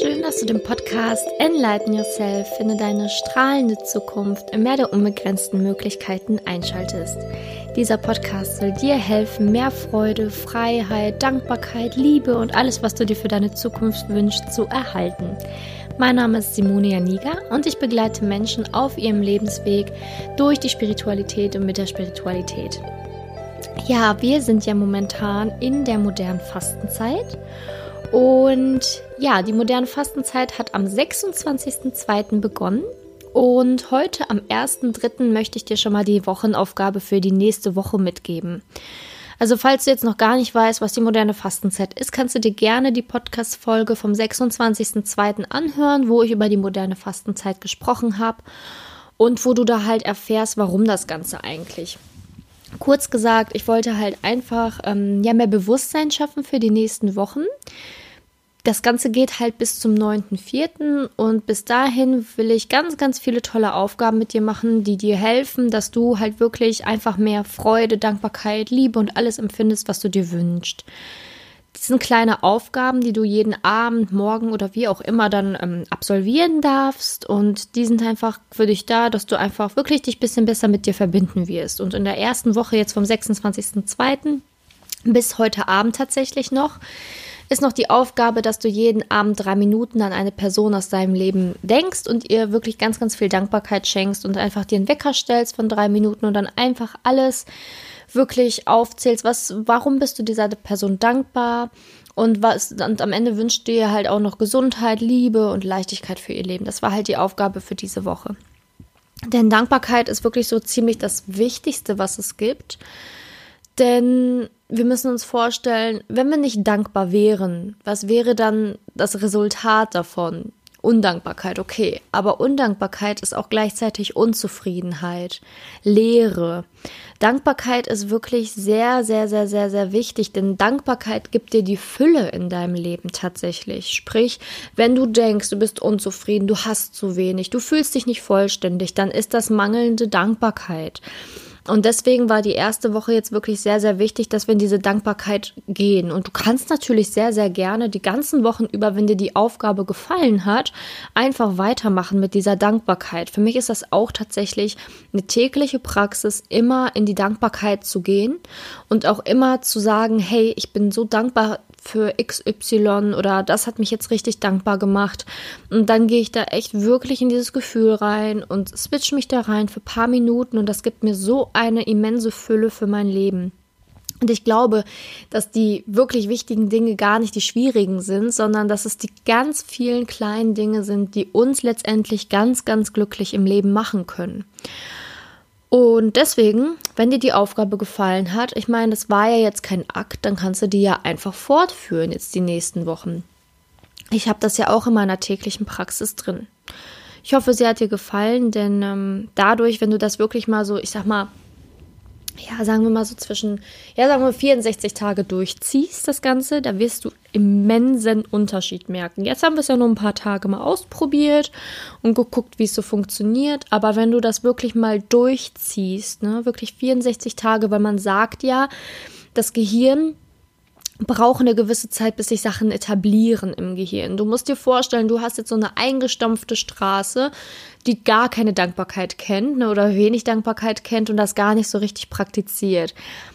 Schön, dass du den Podcast Enlighten Yourself, finde deine strahlende Zukunft im Meer der unbegrenzten Möglichkeiten einschaltest. Dieser Podcast soll dir helfen, mehr Freude, Freiheit, Dankbarkeit, Liebe und alles, was du dir für deine Zukunft wünschst, zu erhalten. Mein Name ist Simone Janiga und ich begleite Menschen auf ihrem Lebensweg durch die Spiritualität und mit der Spiritualität. Ja, wir sind ja momentan in der modernen Fastenzeit. Und ja, die moderne Fastenzeit hat am 26.02. begonnen. Und heute am 1.3. möchte ich dir schon mal die Wochenaufgabe für die nächste Woche mitgeben. Also falls du jetzt noch gar nicht weißt, was die moderne Fastenzeit ist, kannst du dir gerne die Podcast-Folge vom 26.02. anhören, wo ich über die moderne Fastenzeit gesprochen habe und wo du da halt erfährst, warum das Ganze eigentlich. Kurz gesagt, ich wollte halt einfach ähm, ja mehr Bewusstsein schaffen für die nächsten Wochen. Das Ganze geht halt bis zum 9.4. und bis dahin will ich ganz, ganz viele tolle Aufgaben mit dir machen, die dir helfen, dass du halt wirklich einfach mehr Freude, Dankbarkeit, Liebe und alles empfindest, was du dir wünschst. Das sind kleine Aufgaben, die du jeden Abend, morgen oder wie auch immer dann ähm, absolvieren darfst. Und die sind einfach für dich da, dass du einfach wirklich dich ein bisschen besser mit dir verbinden wirst. Und in der ersten Woche jetzt vom 26.02. bis heute Abend tatsächlich noch, ist noch die Aufgabe, dass du jeden Abend drei Minuten an eine Person aus deinem Leben denkst und ihr wirklich ganz, ganz viel Dankbarkeit schenkst und einfach dir einen Wecker stellst von drei Minuten und dann einfach alles wirklich aufzählst, was, warum bist du dieser Person dankbar und was, und am Ende wünscht dir halt auch noch Gesundheit, Liebe und Leichtigkeit für ihr Leben. Das war halt die Aufgabe für diese Woche. Denn Dankbarkeit ist wirklich so ziemlich das Wichtigste, was es gibt. Denn wir müssen uns vorstellen, wenn wir nicht dankbar wären, was wäre dann das Resultat davon? Undankbarkeit, okay. Aber Undankbarkeit ist auch gleichzeitig Unzufriedenheit, Leere. Dankbarkeit ist wirklich sehr, sehr, sehr, sehr, sehr wichtig, denn Dankbarkeit gibt dir die Fülle in deinem Leben tatsächlich. Sprich, wenn du denkst, du bist unzufrieden, du hast zu wenig, du fühlst dich nicht vollständig, dann ist das mangelnde Dankbarkeit. Und deswegen war die erste Woche jetzt wirklich sehr, sehr wichtig, dass wir in diese Dankbarkeit gehen. Und du kannst natürlich sehr, sehr gerne die ganzen Wochen über, wenn dir die Aufgabe gefallen hat, einfach weitermachen mit dieser Dankbarkeit. Für mich ist das auch tatsächlich eine tägliche Praxis, immer in die Dankbarkeit zu gehen und auch immer zu sagen, hey, ich bin so dankbar für XY oder das hat mich jetzt richtig dankbar gemacht. Und dann gehe ich da echt wirklich in dieses Gefühl rein und switch mich da rein für ein paar Minuten und das gibt mir so eine immense Fülle für mein Leben. Und ich glaube, dass die wirklich wichtigen Dinge gar nicht die schwierigen sind, sondern dass es die ganz vielen kleinen Dinge sind, die uns letztendlich ganz, ganz glücklich im Leben machen können. Und deswegen, wenn dir die Aufgabe gefallen hat, ich meine, das war ja jetzt kein Akt, dann kannst du die ja einfach fortführen jetzt die nächsten Wochen. Ich habe das ja auch in meiner täglichen Praxis drin. Ich hoffe, sie hat dir gefallen, denn ähm, dadurch, wenn du das wirklich mal so, ich sag mal, ja, sagen wir mal so zwischen, ja, sagen wir 64 Tage durchziehst, das Ganze, da wirst du immensen Unterschied merken. Jetzt haben wir es ja nur ein paar Tage mal ausprobiert und geguckt, wie es so funktioniert. Aber wenn du das wirklich mal durchziehst, ne, wirklich 64 Tage, weil man sagt ja, das Gehirn brauchen eine gewisse Zeit, bis sich Sachen etablieren im Gehirn. Du musst dir vorstellen, du hast jetzt so eine eingestampfte Straße, die gar keine Dankbarkeit kennt ne, oder wenig Dankbarkeit kennt und das gar nicht so richtig praktiziert.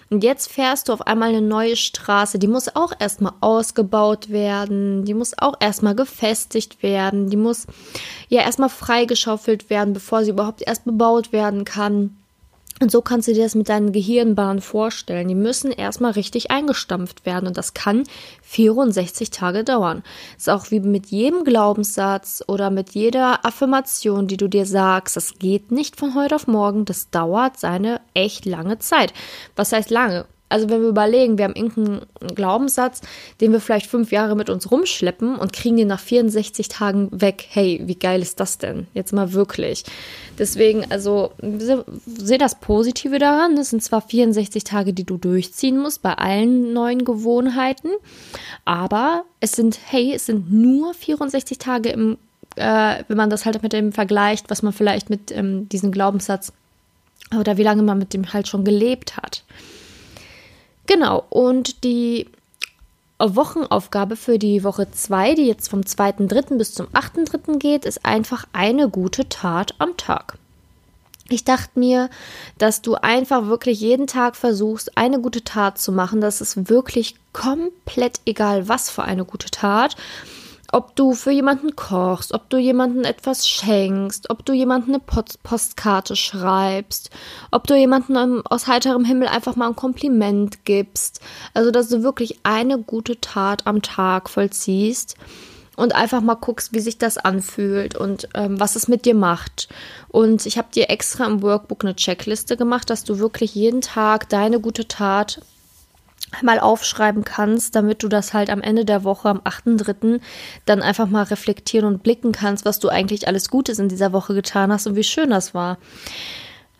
Und jetzt fährst du auf einmal eine neue Straße, die muss auch erstmal ausgebaut werden, die muss auch erstmal gefestigt werden, die muss ja erstmal freigeschaufelt werden, bevor sie überhaupt erst bebaut werden kann. Und so kannst du dir das mit deinen Gehirnbahnen vorstellen. Die müssen erstmal richtig eingestampft werden und das kann 64 Tage dauern. Ist auch wie mit jedem Glaubenssatz oder mit jeder Affirmation, die du dir sagst. Das geht nicht von heute auf morgen. Das dauert seine echt lange Zeit. Was heißt lange? Also wenn wir überlegen, wir haben irgendeinen Glaubenssatz, den wir vielleicht fünf Jahre mit uns rumschleppen und kriegen den nach 64 Tagen weg. Hey, wie geil ist das denn? Jetzt mal wirklich. Deswegen, also sehe das Positive daran. Es sind zwar 64 Tage, die du durchziehen musst bei allen neuen Gewohnheiten, aber es sind, hey, es sind nur 64 Tage im, äh, wenn man das halt mit dem vergleicht, was man vielleicht mit ähm, diesem Glaubenssatz oder wie lange man mit dem halt schon gelebt hat. Genau, und die Wochenaufgabe für die Woche 2, die jetzt vom 2.3. bis zum 8.3. geht, ist einfach eine gute Tat am Tag. Ich dachte mir, dass du einfach wirklich jeden Tag versuchst, eine gute Tat zu machen. Das ist wirklich komplett egal, was für eine gute Tat ob du für jemanden kochst, ob du jemanden etwas schenkst, ob du jemanden eine Post Postkarte schreibst, ob du jemanden aus heiterem Himmel einfach mal ein Kompliment gibst. Also, dass du wirklich eine gute Tat am Tag vollziehst und einfach mal guckst, wie sich das anfühlt und ähm, was es mit dir macht. Und ich habe dir extra im Workbook eine Checkliste gemacht, dass du wirklich jeden Tag deine gute Tat mal aufschreiben kannst, damit du das halt am Ende der Woche, am 8.3., dann einfach mal reflektieren und blicken kannst, was du eigentlich alles Gutes in dieser Woche getan hast und wie schön das war.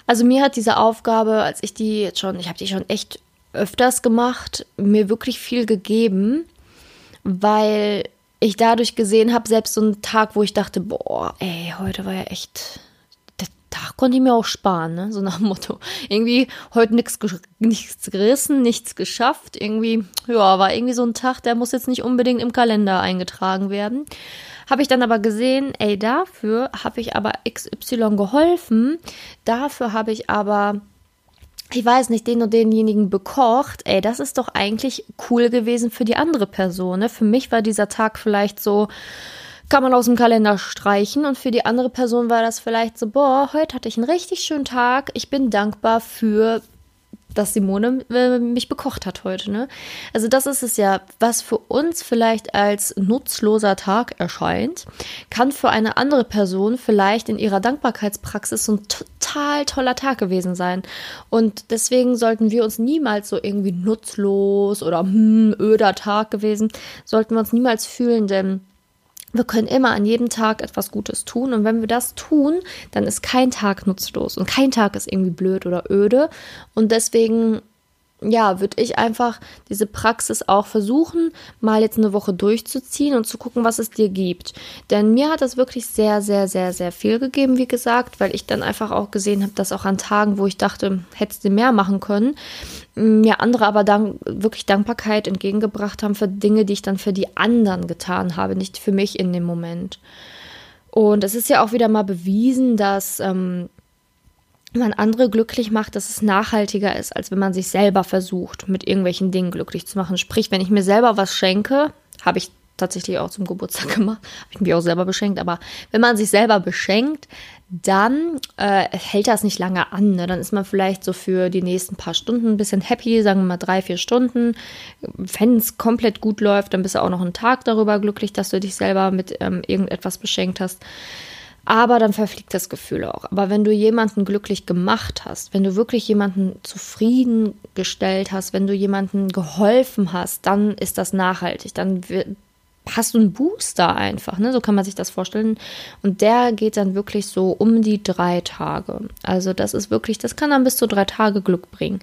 Also mir hat diese Aufgabe, als ich die jetzt schon, ich habe die schon echt öfters gemacht, mir wirklich viel gegeben, weil ich dadurch gesehen habe, selbst so einen Tag, wo ich dachte, boah, ey, heute war ja echt Tag konnte ich mir auch sparen, ne? so nach dem Motto. Irgendwie heute nichts nichts gerissen, nichts geschafft. Irgendwie, ja, war irgendwie so ein Tag, der muss jetzt nicht unbedingt im Kalender eingetragen werden. Habe ich dann aber gesehen, ey, dafür habe ich aber XY geholfen. Dafür habe ich aber ich weiß nicht, den und denjenigen bekocht, ey, das ist doch eigentlich cool gewesen für die andere Person. Ne? Für mich war dieser Tag vielleicht so, kann man aus dem Kalender streichen. Und für die andere Person war das vielleicht so, boah, heute hatte ich einen richtig schönen Tag. Ich bin dankbar für dass Simone äh, mich bekocht hat heute. Ne? Also das ist es ja, was für uns vielleicht als nutzloser Tag erscheint, kann für eine andere Person vielleicht in ihrer Dankbarkeitspraxis so ein total toller Tag gewesen sein. Und deswegen sollten wir uns niemals so irgendwie nutzlos oder hm, öder Tag gewesen, sollten wir uns niemals fühlen, denn wir können immer an jedem Tag etwas Gutes tun. Und wenn wir das tun, dann ist kein Tag nutzlos und kein Tag ist irgendwie blöd oder öde. Und deswegen ja, würde ich einfach diese Praxis auch versuchen, mal jetzt eine Woche durchzuziehen und zu gucken, was es dir gibt. Denn mir hat das wirklich sehr, sehr, sehr, sehr viel gegeben, wie gesagt, weil ich dann einfach auch gesehen habe, dass auch an Tagen, wo ich dachte, hättest du mehr machen können, mir andere aber dann wirklich Dankbarkeit entgegengebracht haben für Dinge, die ich dann für die anderen getan habe, nicht für mich in dem Moment. Und es ist ja auch wieder mal bewiesen, dass ähm, man andere glücklich macht, dass es nachhaltiger ist, als wenn man sich selber versucht, mit irgendwelchen Dingen glücklich zu machen. Sprich, wenn ich mir selber was schenke, habe ich tatsächlich auch zum Geburtstag gemacht, habe ich mich auch selber beschenkt, aber wenn man sich selber beschenkt, dann äh, hält das nicht lange an. Ne? Dann ist man vielleicht so für die nächsten paar Stunden ein bisschen happy, sagen wir mal drei, vier Stunden. Wenn es komplett gut läuft, dann bist du auch noch einen Tag darüber glücklich, dass du dich selber mit ähm, irgendetwas beschenkt hast. Aber dann verfliegt das Gefühl auch. Aber wenn du jemanden glücklich gemacht hast, wenn du wirklich jemanden zufriedengestellt hast, wenn du jemanden geholfen hast, dann ist das nachhaltig. Dann hast du einen Booster einfach, ne? So kann man sich das vorstellen. Und der geht dann wirklich so um die drei Tage. Also das ist wirklich, das kann dann bis zu drei Tage Glück bringen.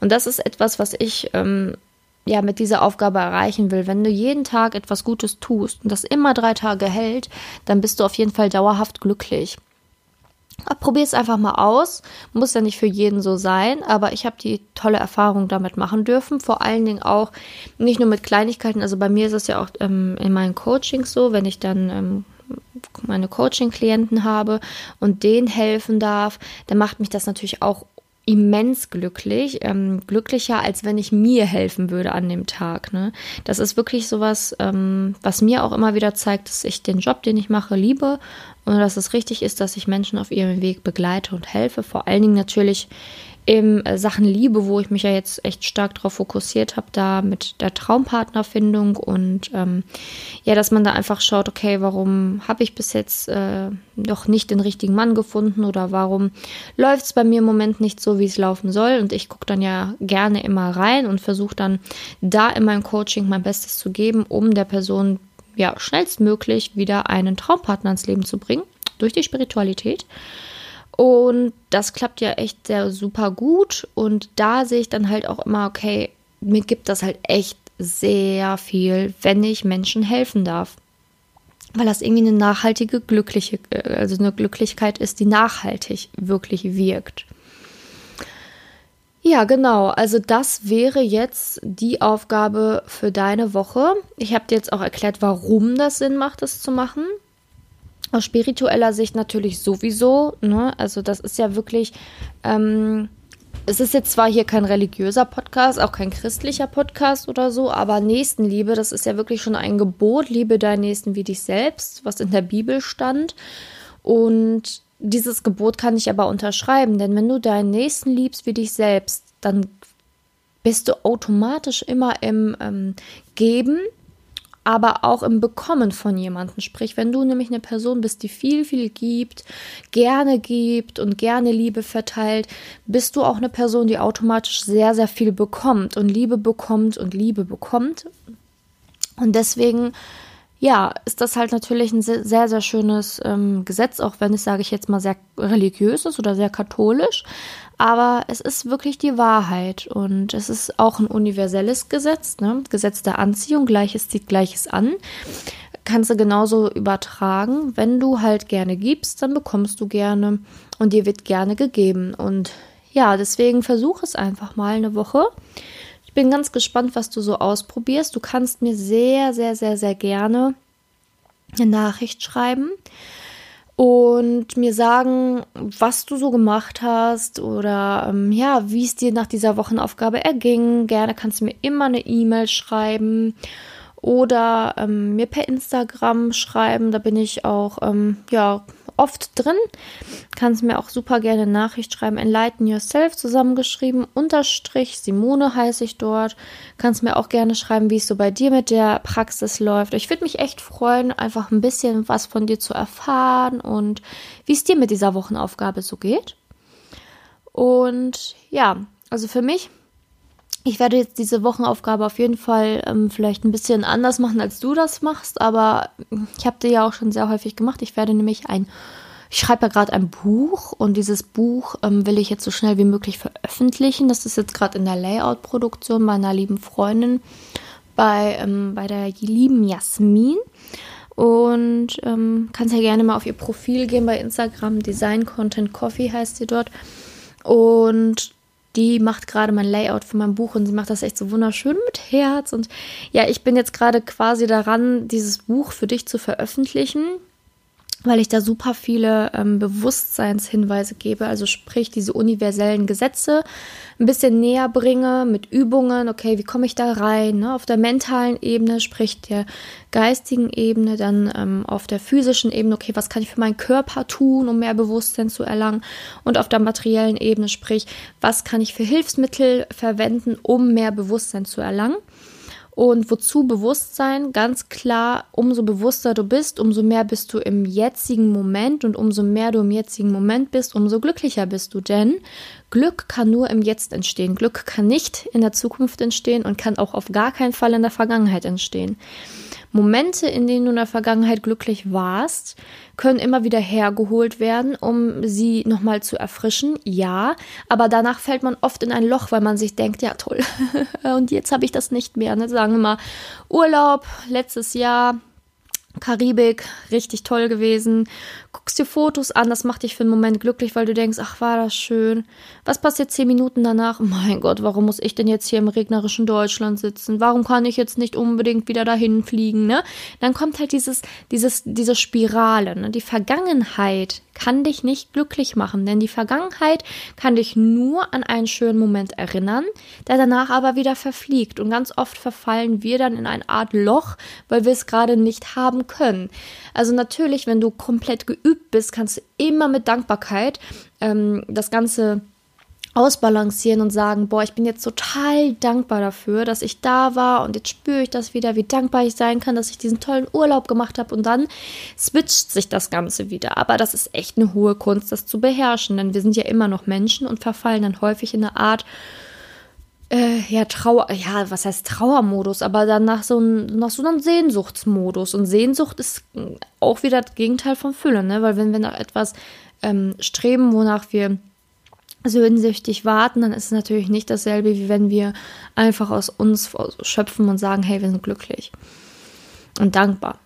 Und das ist etwas, was ich ähm, ja mit dieser Aufgabe erreichen will. Wenn du jeden Tag etwas Gutes tust und das immer drei Tage hält, dann bist du auf jeden Fall dauerhaft glücklich. Probier es einfach mal aus. Muss ja nicht für jeden so sein, aber ich habe die tolle Erfahrung damit machen dürfen. Vor allen Dingen auch nicht nur mit Kleinigkeiten. Also bei mir ist es ja auch ähm, in meinen Coachings so, wenn ich dann ähm, meine Coaching-Klienten habe und denen helfen darf, dann macht mich das natürlich auch immens glücklich, ähm, glücklicher, als wenn ich mir helfen würde an dem Tag. Ne? Das ist wirklich sowas, ähm, was mir auch immer wieder zeigt, dass ich den Job, den ich mache, liebe und dass es richtig ist, dass ich Menschen auf ihrem Weg begleite und helfe. Vor allen Dingen natürlich in äh, Sachen Liebe, wo ich mich ja jetzt echt stark darauf fokussiert habe, da mit der Traumpartnerfindung und ähm, ja, dass man da einfach schaut, okay, warum habe ich bis jetzt äh, noch nicht den richtigen Mann gefunden oder warum läuft es bei mir im Moment nicht so, wie es laufen soll und ich gucke dann ja gerne immer rein und versuche dann da in meinem Coaching mein Bestes zu geben, um der Person ja schnellstmöglich wieder einen Traumpartner ins Leben zu bringen durch die Spiritualität. Und das klappt ja echt sehr super gut. Und da sehe ich dann halt auch immer, okay, mir gibt das halt echt sehr viel, wenn ich Menschen helfen darf. Weil das irgendwie eine nachhaltige, glückliche, äh, also eine Glücklichkeit ist, die nachhaltig wirklich wirkt. Ja, genau. Also das wäre jetzt die Aufgabe für deine Woche. Ich habe dir jetzt auch erklärt, warum das Sinn macht, das zu machen. Aus spiritueller Sicht natürlich sowieso. Ne? Also das ist ja wirklich. Ähm, es ist jetzt zwar hier kein religiöser Podcast, auch kein christlicher Podcast oder so, aber Nächstenliebe, das ist ja wirklich schon ein Gebot, liebe deinen Nächsten wie dich selbst, was in der Bibel stand. Und dieses Gebot kann ich aber unterschreiben, denn wenn du deinen Nächsten liebst wie dich selbst, dann bist du automatisch immer im ähm, Geben, aber auch im Bekommen von jemandem. Sprich, wenn du nämlich eine Person bist, die viel, viel gibt, gerne gibt und gerne Liebe verteilt, bist du auch eine Person, die automatisch sehr, sehr viel bekommt und Liebe bekommt und Liebe bekommt. Und deswegen ja, ist das halt natürlich ein sehr, sehr schönes ähm, Gesetz, auch wenn es, sage ich jetzt mal, sehr religiös ist oder sehr katholisch. Aber es ist wirklich die Wahrheit und es ist auch ein universelles Gesetz, ne? Gesetz der Anziehung, Gleiches zieht Gleiches an. Kannst du genauso übertragen. Wenn du halt gerne gibst, dann bekommst du gerne und dir wird gerne gegeben. Und ja, deswegen versuch es einfach mal eine Woche. Ich bin ganz gespannt, was du so ausprobierst. Du kannst mir sehr, sehr, sehr, sehr gerne eine Nachricht schreiben und mir sagen, was du so gemacht hast oder ähm, ja, wie es dir nach dieser Wochenaufgabe erging. Gerne kannst du mir immer eine E-Mail schreiben oder ähm, mir per Instagram schreiben. Da bin ich auch ähm, ja oft drin. Kannst mir auch super gerne Nachricht schreiben. Enlighten Yourself zusammengeschrieben. Unterstrich Simone heiße ich dort. Kannst mir auch gerne schreiben, wie es so bei dir mit der Praxis läuft. Ich würde mich echt freuen, einfach ein bisschen was von dir zu erfahren und wie es dir mit dieser Wochenaufgabe so geht. Und ja, also für mich ich werde jetzt diese Wochenaufgabe auf jeden Fall ähm, vielleicht ein bisschen anders machen, als du das machst, aber ich habe die ja auch schon sehr häufig gemacht. Ich werde nämlich ein, ich schreibe ja gerade ein Buch und dieses Buch ähm, will ich jetzt so schnell wie möglich veröffentlichen. Das ist jetzt gerade in der Layout-Produktion meiner lieben Freundin bei, ähm, bei der lieben Jasmin. Und ähm, kannst ja gerne mal auf ihr Profil gehen bei Instagram. Design Content Coffee heißt sie dort. Und die macht gerade mein Layout für mein Buch und sie macht das echt so wunderschön mit Herz. Und ja, ich bin jetzt gerade quasi daran, dieses Buch für dich zu veröffentlichen weil ich da super viele ähm, Bewusstseinshinweise gebe, also sprich diese universellen Gesetze ein bisschen näher bringe mit Übungen, okay, wie komme ich da rein, ne? auf der mentalen Ebene, sprich der geistigen Ebene, dann ähm, auf der physischen Ebene, okay, was kann ich für meinen Körper tun, um mehr Bewusstsein zu erlangen und auf der materiellen Ebene, sprich, was kann ich für Hilfsmittel verwenden, um mehr Bewusstsein zu erlangen. Und wozu Bewusstsein? Ganz klar, umso bewusster du bist, umso mehr bist du im jetzigen Moment und umso mehr du im jetzigen Moment bist, umso glücklicher bist du. Denn Glück kann nur im Jetzt entstehen. Glück kann nicht in der Zukunft entstehen und kann auch auf gar keinen Fall in der Vergangenheit entstehen. Momente, in denen du in der Vergangenheit glücklich warst, können immer wieder hergeholt werden, um sie nochmal zu erfrischen. Ja, aber danach fällt man oft in ein Loch, weil man sich denkt, ja toll, und jetzt habe ich das nicht mehr. Ne? Sagen wir mal Urlaub letztes Jahr, Karibik, richtig toll gewesen. Guckst dir Fotos an, das macht dich für einen Moment glücklich, weil du denkst, ach, war das schön. Was passiert zehn Minuten danach? Mein Gott, warum muss ich denn jetzt hier im regnerischen Deutschland sitzen? Warum kann ich jetzt nicht unbedingt wieder dahin fliegen, ne? Dann kommt halt dieses, dieses, diese Spirale, ne? Die Vergangenheit kann dich nicht glücklich machen, denn die Vergangenheit kann dich nur an einen schönen Moment erinnern, der danach aber wieder verfliegt. Und ganz oft verfallen wir dann in eine Art Loch, weil wir es gerade nicht haben können. Also natürlich, wenn du komplett geübt bist, kannst du immer mit Dankbarkeit ähm, das Ganze ausbalancieren und sagen, boah, ich bin jetzt total dankbar dafür, dass ich da war und jetzt spüre ich das wieder, wie dankbar ich sein kann, dass ich diesen tollen Urlaub gemacht habe und dann switcht sich das Ganze wieder. Aber das ist echt eine hohe Kunst, das zu beherrschen, denn wir sind ja immer noch Menschen und verfallen dann häufig in eine Art äh, ja, Trauer, ja, was heißt Trauermodus, aber dann nach so, nach so einem Sehnsuchtsmodus. Und Sehnsucht ist auch wieder das Gegenteil von Fülle, ne? Weil wenn wir nach etwas ähm, streben, wonach wir sehnsüchtig warten, dann ist es natürlich nicht dasselbe, wie wenn wir einfach aus uns schöpfen und sagen, hey, wir sind glücklich und dankbar.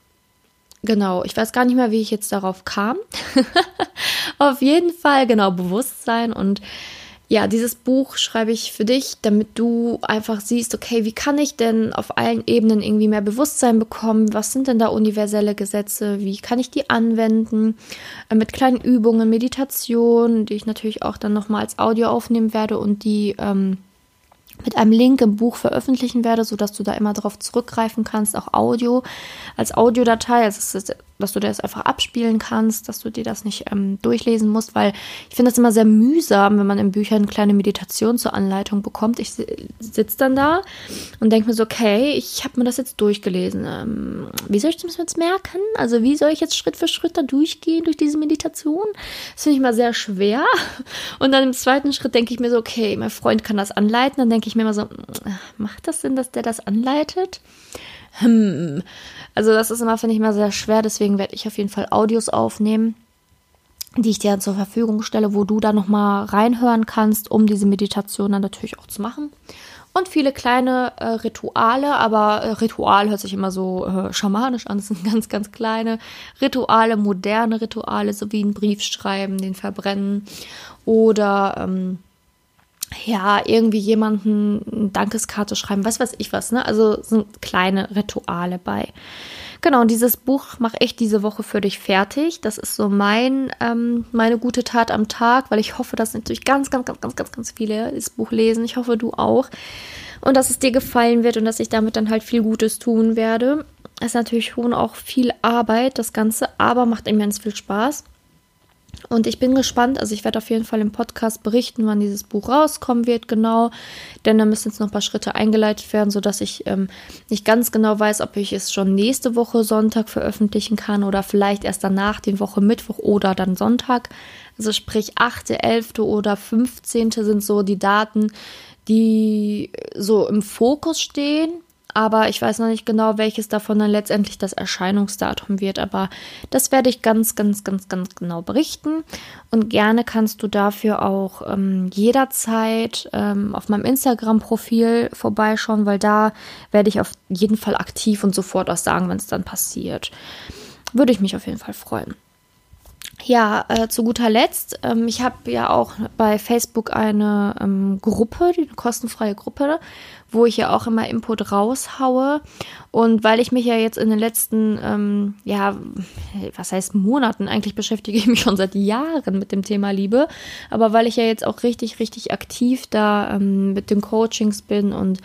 Genau, ich weiß gar nicht mehr, wie ich jetzt darauf kam. Auf jeden Fall, genau, Bewusstsein und ja, dieses Buch schreibe ich für dich, damit du einfach siehst, okay, wie kann ich denn auf allen Ebenen irgendwie mehr Bewusstsein bekommen? Was sind denn da universelle Gesetze? Wie kann ich die anwenden? Äh, mit kleinen Übungen, Meditationen, die ich natürlich auch dann nochmal als Audio aufnehmen werde und die ähm, mit einem Link im Buch veröffentlichen werde, sodass du da immer darauf zurückgreifen kannst, auch Audio als Audiodatei, also dass du das einfach abspielen kannst, dass du dir das nicht ähm, durchlesen musst, weil ich finde das immer sehr mühsam, wenn man in Büchern eine kleine Meditation zur Anleitung bekommt. Ich sitze dann da und denke mir so, okay, ich habe mir das jetzt durchgelesen. Ähm, wie soll ich das jetzt merken? Also wie soll ich jetzt Schritt für Schritt da durchgehen durch diese Meditation? Das finde ich mal sehr schwer. Und dann im zweiten Schritt denke ich mir so, okay, mein Freund kann das anleiten. Dann denke ich mir immer so, macht das Sinn, dass der das anleitet? Hm. Also das ist immer, finde ich, immer sehr schwer. Deswegen werde ich auf jeden Fall Audios aufnehmen, die ich dir dann zur Verfügung stelle, wo du da nochmal reinhören kannst, um diese Meditation dann natürlich auch zu machen. Und viele kleine äh, Rituale, aber äh, Ritual hört sich immer so äh, schamanisch an. Das sind ganz, ganz kleine Rituale, moderne Rituale, so wie ein Brief schreiben, den verbrennen oder ähm, ja, irgendwie jemanden eine Dankeskarte schreiben, was weiß ich was, ne? Also sind kleine Rituale bei. Genau, und dieses Buch mache ich diese Woche für dich fertig. Das ist so mein, ähm, meine gute Tat am Tag, weil ich hoffe, dass natürlich ganz, ganz, ganz, ganz, ganz, ganz viele das Buch lesen. Ich hoffe, du auch. Und dass es dir gefallen wird und dass ich damit dann halt viel Gutes tun werde. Es ist natürlich schon auch viel Arbeit, das Ganze, aber macht immens viel Spaß. Und ich bin gespannt, also ich werde auf jeden Fall im Podcast berichten, wann dieses Buch rauskommen wird, genau. Denn da müssen jetzt noch ein paar Schritte eingeleitet werden, sodass ich ähm, nicht ganz genau weiß, ob ich es schon nächste Woche Sonntag veröffentlichen kann oder vielleicht erst danach, die Woche Mittwoch oder dann Sonntag. Also sprich 8., 11. oder 15. sind so die Daten, die so im Fokus stehen aber ich weiß noch nicht genau, welches davon dann letztendlich das Erscheinungsdatum wird. Aber das werde ich ganz, ganz, ganz, ganz genau berichten. Und gerne kannst du dafür auch ähm, jederzeit ähm, auf meinem Instagram-Profil vorbeischauen, weil da werde ich auf jeden Fall aktiv und sofort auch sagen, wenn es dann passiert. Würde ich mich auf jeden Fall freuen. Ja, äh, zu guter Letzt, ähm, ich habe ja auch bei Facebook eine ähm, Gruppe, eine kostenfreie Gruppe, wo ich ja auch immer Input raushaue. Und weil ich mich ja jetzt in den letzten, ähm, ja, was heißt Monaten, eigentlich beschäftige ich mich schon seit Jahren mit dem Thema Liebe, aber weil ich ja jetzt auch richtig, richtig aktiv da ähm, mit den Coachings bin und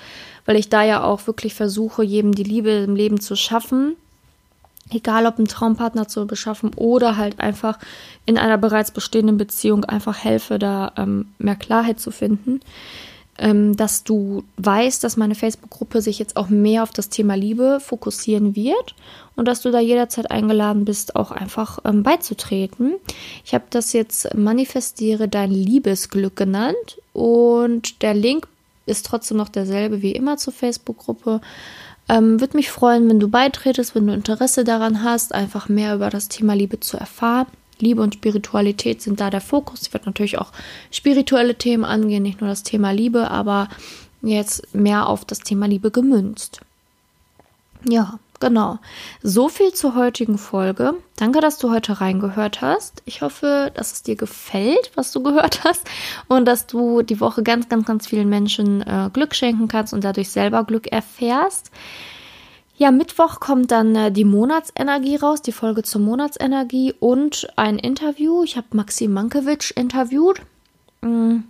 weil ich da ja auch wirklich versuche, jedem die Liebe im Leben zu schaffen egal ob einen Traumpartner zu beschaffen oder halt einfach in einer bereits bestehenden Beziehung einfach helfe, da ähm, mehr Klarheit zu finden, ähm, dass du weißt, dass meine Facebook-Gruppe sich jetzt auch mehr auf das Thema Liebe fokussieren wird und dass du da jederzeit eingeladen bist, auch einfach ähm, beizutreten. Ich habe das jetzt Manifestiere dein Liebesglück genannt und der Link ist trotzdem noch derselbe wie immer zur Facebook-Gruppe. Ähm, Würde mich freuen, wenn du beitretest, wenn du Interesse daran hast, einfach mehr über das Thema Liebe zu erfahren. Liebe und Spiritualität sind da der Fokus. Ich werde natürlich auch spirituelle Themen angehen, nicht nur das Thema Liebe, aber jetzt mehr auf das Thema Liebe gemünzt. Ja, genau. So viel zur heutigen Folge. Danke, dass du heute reingehört hast. Ich hoffe, dass es dir gefällt, was du gehört hast und dass du die Woche ganz, ganz, ganz vielen Menschen äh, Glück schenken kannst und dadurch selber Glück erfährst. Ja, Mittwoch kommt dann äh, die Monatsenergie raus, die Folge zur Monatsenergie und ein Interview. Ich habe Maxim Mankiewicz interviewt. Mhm.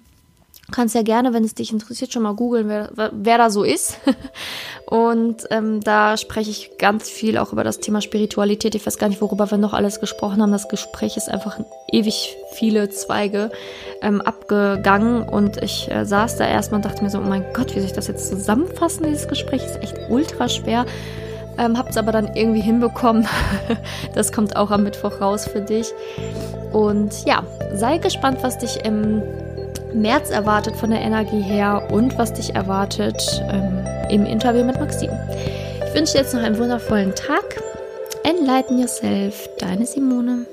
Kannst ja gerne, wenn es dich interessiert, schon mal googeln, wer, wer, da so ist. Und ähm, da spreche ich ganz viel auch über das Thema Spiritualität. Ich weiß gar nicht, worüber wir noch alles gesprochen haben. Das Gespräch ist einfach ewig viele Zweige ähm, abgegangen. Und ich äh, saß da erstmal und dachte mir so, oh mein Gott, wie soll ich das jetzt zusammenfassen? Dieses Gespräch ist echt ultra schwer. Ähm, hab's aber dann irgendwie hinbekommen. das kommt auch am Mittwoch raus für dich. Und ja, sei gespannt, was dich im März erwartet von der Energie her und was dich erwartet ähm, im Interview mit Maxim. Ich wünsche dir jetzt noch einen wundervollen Tag. Enlighten yourself, deine Simone.